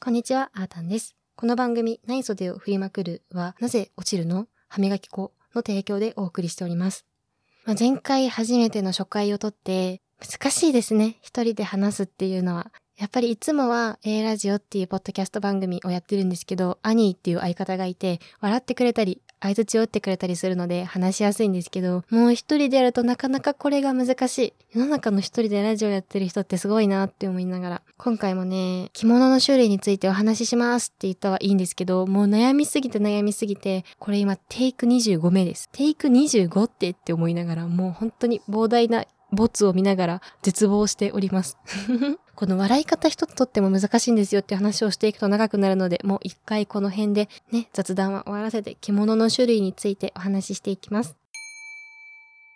こんにちは、あーたんです。この番組、内袖を振りまくるは、なぜ落ちるの歯磨き粉の提供でお送りしております。まあ、前回初めての初回をとって、難しいですね。一人で話すっていうのは。やっぱりいつもは A ラジオっていうポッドキャスト番組をやってるんですけど、アニーっていう相方がいて、笑ってくれたり、相槌を打ってくれたりするので話しやすいんですけど、もう一人でやるとなかなかこれが難しい。世の中の一人でラジオやってる人ってすごいなって思いながら。今回もね、着物の種類についてお話ししますって言ったはいいんですけど、もう悩みすぎて悩みすぎて、これ今テイク25目です。テイク25ってって思いながら、もう本当に膨大なボツを見ながら絶望しております。この笑い方一つとっても難しいんですよって話をしていくと長くなるので、もう一回この辺でね、雑談は終わらせて着物の種類についてお話ししていきます。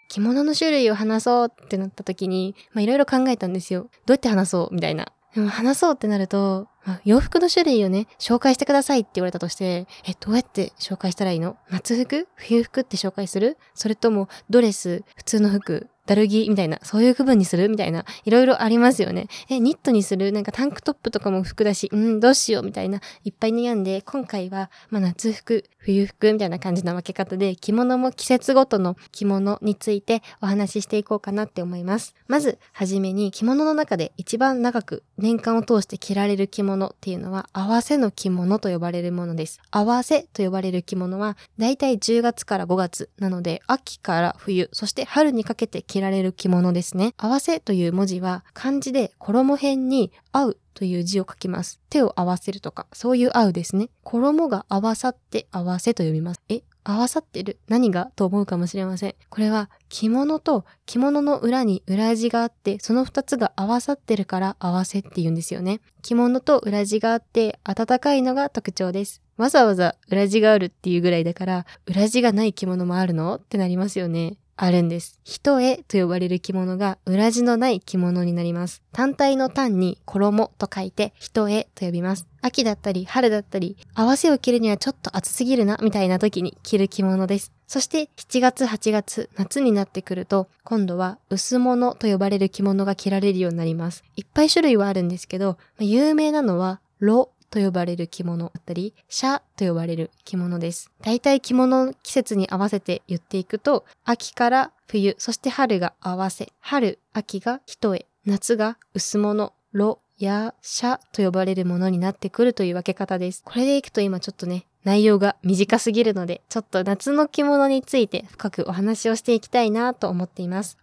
着物の種類を話そうってなった時に、まあいろいろ考えたんですよ。どうやって話そうみたいな。でも話そうってなると、まあ洋服の種類をね、紹介してくださいって言われたとして、え、どうやって紹介したらいいの？夏服？冬服って紹介する？それともドレス？普通の服？ダルギみたいな、そういう区分にするみたいな、いろいろありますよね。え、ニットにするなんかタンクトップとかも服だし、うん、どうしようみたいな、いっぱい悩んで、今回は、まあ夏服、冬服みたいな感じの分け方で、着物も季節ごとの着物についてお話ししていこうかなって思います。まず、はじめに着物の中で一番長く年間を通して着られる着物っていうのは、合わせの着物と呼ばれるものです。合わせと呼ばれる着物は、だいたい10月から5月なので、秋から冬、そして春にかけて着られる着物ですね。合わせという文字は、漢字で衣辺に合うという字を書きます。手を合わせるとか、そういう合うですね。衣が合わさって合わせと読みます。え合わさってる？何がと思うかもしれません。これは着物と着物の裏に裏地があって、その二つが合わさってるから合わせって言うんですよね。着物と裏地があって暖かいのが特徴です。わざわざ裏地があるっていうぐらいだから、裏地がない着物もあるの？ってなりますよね。あるんです。一重と呼ばれる着物が裏地のない着物になります。単体の単に衣と書いて一重と呼びます。秋だったり春だったり、合わせを着るにはちょっと暑すぎるなみたいな時に着る着物です。そして7月8月夏になってくると今度は薄物と呼ばれる着物が着られるようになります。いっぱい種類はあるんですけど、有名なのはロと呼ばれる着物だったり、シャと呼ばれる着物です。大体着物の季節に合わせて言っていくと、秋から冬、そして春が合わせ、春、秋が一重、夏が薄物、ロ、や、シャと呼ばれるものになってくるという分け方です。これでいくと今ちょっとね、内容が短すぎるので、ちょっと夏の着物について深くお話をしていきたいなと思っています。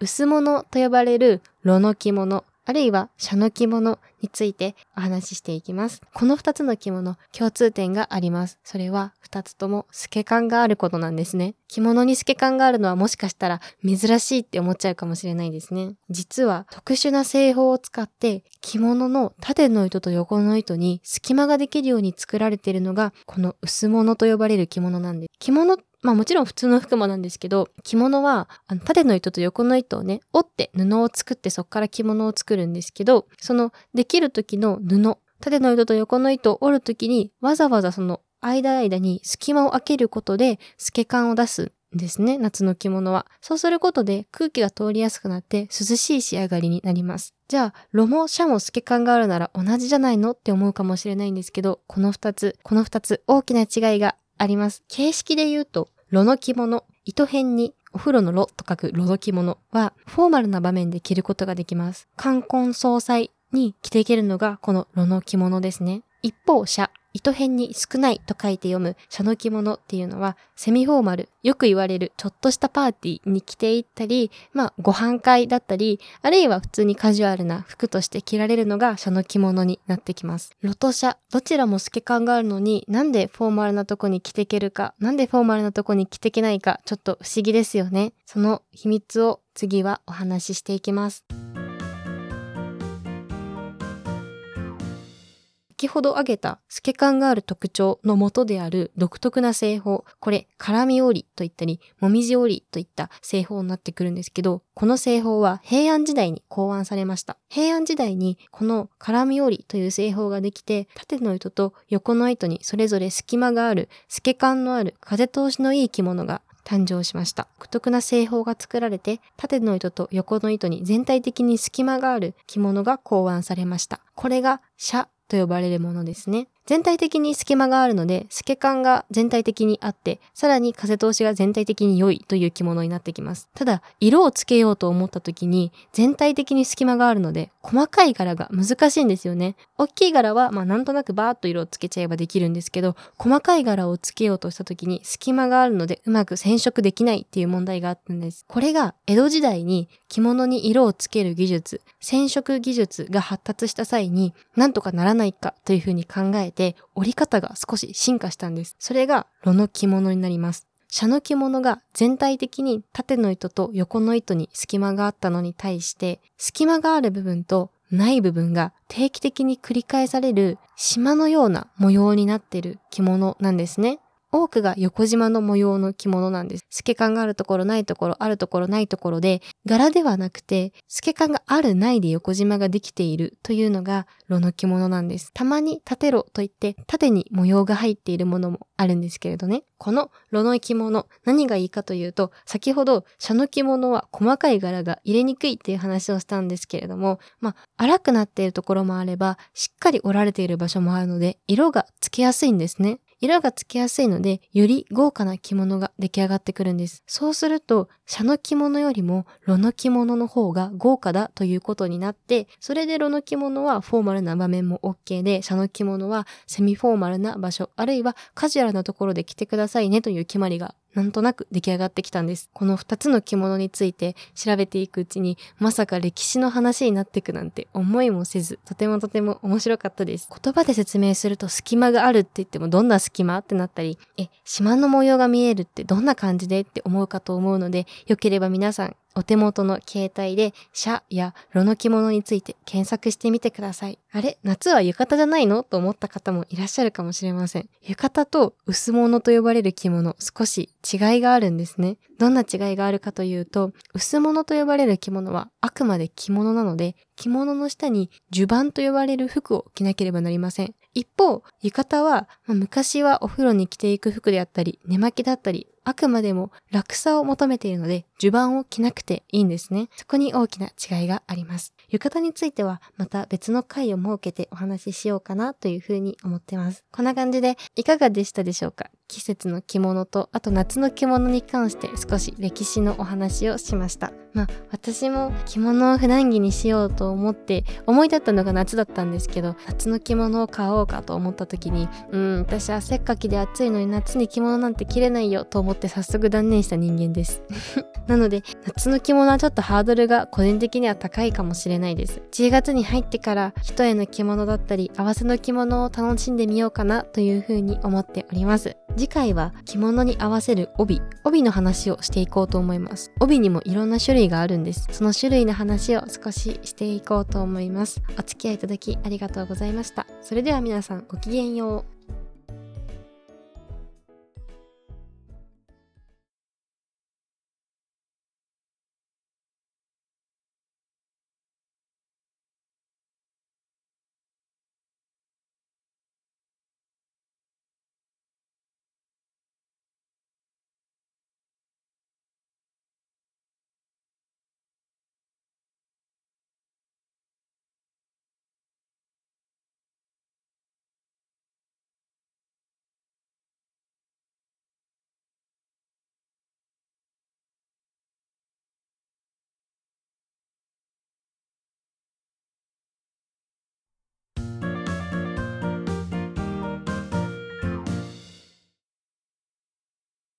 薄物と呼ばれる炉の着物、あるいは社の着物についてお話ししていきます。この二つの着物、共通点があります。それは二つとも透け感があることなんですね。着物に透け感があるのはもしかしたら珍しいって思っちゃうかもしれないですね。実は特殊な製法を使って着物の縦の糸と横の糸に隙間ができるように作られているのがこの薄物と呼ばれる着物なんです。着物まあもちろん普通の服もなんですけど、着物はあの縦の糸と横の糸をね、折って布を作ってそこから着物を作るんですけど、そのできる時の布、縦の糸と横の糸を折る時にわざわざその間間に隙間を開けることで透け感を出すんですね、夏の着物は。そうすることで空気が通りやすくなって涼しい仕上がりになります。じゃあ、炉もシャも透け感があるなら同じじゃないのって思うかもしれないんですけど、この二つ、この二つ大きな違いがあります。形式で言うと、炉の着物、糸編にお風呂の炉と書く炉の着物は、フォーマルな場面で着ることができます。冠婚葬祭に着ていけるのがこの炉の着物ですね。一方、社、糸辺に少ないと書いて読む社の着物っていうのはセミフォーマル、よく言われるちょっとしたパーティーに着ていったり、まあご飯会だったり、あるいは普通にカジュアルな服として着られるのが社の着物になってきます。ロと社、どちらも透け感があるのになんでフォーマルなとこに着ていけるか、なんでフォーマルなとこに着ていけないか、ちょっと不思議ですよね。その秘密を次はお話ししていきます。先ほど挙げた透け感がある特徴の元である独特な製法、これ、絡み織りといったり、もみじ織りといった製法になってくるんですけど、この製法は平安時代に考案されました。平安時代にこの絡み織りという製法ができて、縦の糸と横の糸にそれぞれ隙間がある、透け感のある、風通しのいい着物が誕生しました。独特な製法が作られて、縦の糸と横の糸に全体的に隙間がある着物が考案されました。これが、シャと呼ばれるものですね。全体的に隙間があるので、透け感が全体的にあって、さらに風通しが全体的に良いという着物になってきます。ただ、色をつけようと思った時に、全体的に隙間があるので、細かい柄が難しいんですよね。大きい柄は、まあなんとなくバーッと色をつけちゃえばできるんですけど、細かい柄をつけようとした時に隙間があるので、うまく染色できないっていう問題があったんです。これが、江戸時代に着物に色をつける技術、染色技術が発達した際に、なんとかならないかというふうに考えて、折り方が少し進化したんです。それが炉の着物になります。社の着物が全体的に縦の糸と横の糸に隙間があったのに対して、隙間がある部分とない部分が定期的に繰り返される島のような模様になっている着物なんですね。多くが横縞の模様の着物なんです。透け感があるところないところ、あるところないところで、柄ではなくて、透け感があるないで横縞ができているというのが、炉の着物なんです。たまに縦炉といって、縦に模様が入っているものもあるんですけれどね。この炉の着物、何がいいかというと、先ほど、社の着物は細かい柄が入れにくいっていう話をしたんですけれども、まあ、荒くなっているところもあれば、しっかり折られている場所もあるので、色がつけやすいんですね。色がつきやすいので、より豪華な着物が出来上がってくるんです。そうすると、社の着物よりも炉の着物の方が豪華だということになって、それで炉の着物はフォーマルな場面も OK で、社の着物はセミフォーマルな場所、あるいはカジュアルなところで着てくださいねという決まりがなんとなく出来上がってきたんです。この二つの着物について調べていくうちに、まさか歴史の話になっていくなんて思いもせず、とてもとても面白かったです。言葉で説明すると隙間があるって言ってもどんな隙間ってなったり、え、島の模様が見えるってどんな感じでって思うかと思うので、よければ皆さんお手元の携帯で、シャや炉の着物について検索してみてください。あれ？夏は浴衣じゃないの？と思った方もいらっしゃるかもしれません。浴衣と薄物と呼ばれる着物、少し違いがあるんですね。どんな違いがあるかというと、薄物と呼ばれる着物はあくまで着物なので、着物の下に襦袢と呼ばれる服を着なければなりません。一方、浴衣は、まあ、昔はお風呂に着ていく服であったり、寝巻きだったり、あくまでも楽さを求めているので、襦袢を着なくていいんですね。そこに大きな違いがあります。浴衣については、また別の回を設けてお話ししようかなというふうに思ってます。こんな感じで、いかがでしたでしょうか？季節の着物と、あと夏の着物に関して少し歴史のお話をしました。まあ、私も着物を普段着にしようと思って、思い立ったのが夏だったんですけど、夏の着物を買おうかと思った時に、うん、私汗っかきで暑いのに夏に着物なんて着れないよと思って早速断念した人間です。なので、夏の着物はちょっとハードルが個人的には高いかもしれないです。10月に入ってから一重の着物だったり、合わせの着物を楽しんでみようかなというふうに思っております。次回は着物に合わせる帯、帯の話をしていこうと思います。帯にもいろんな種類があるんです。その種類の話を少ししていこうと思います。お付き合いいただきありがとうございました。それでは皆さんごきげんよう。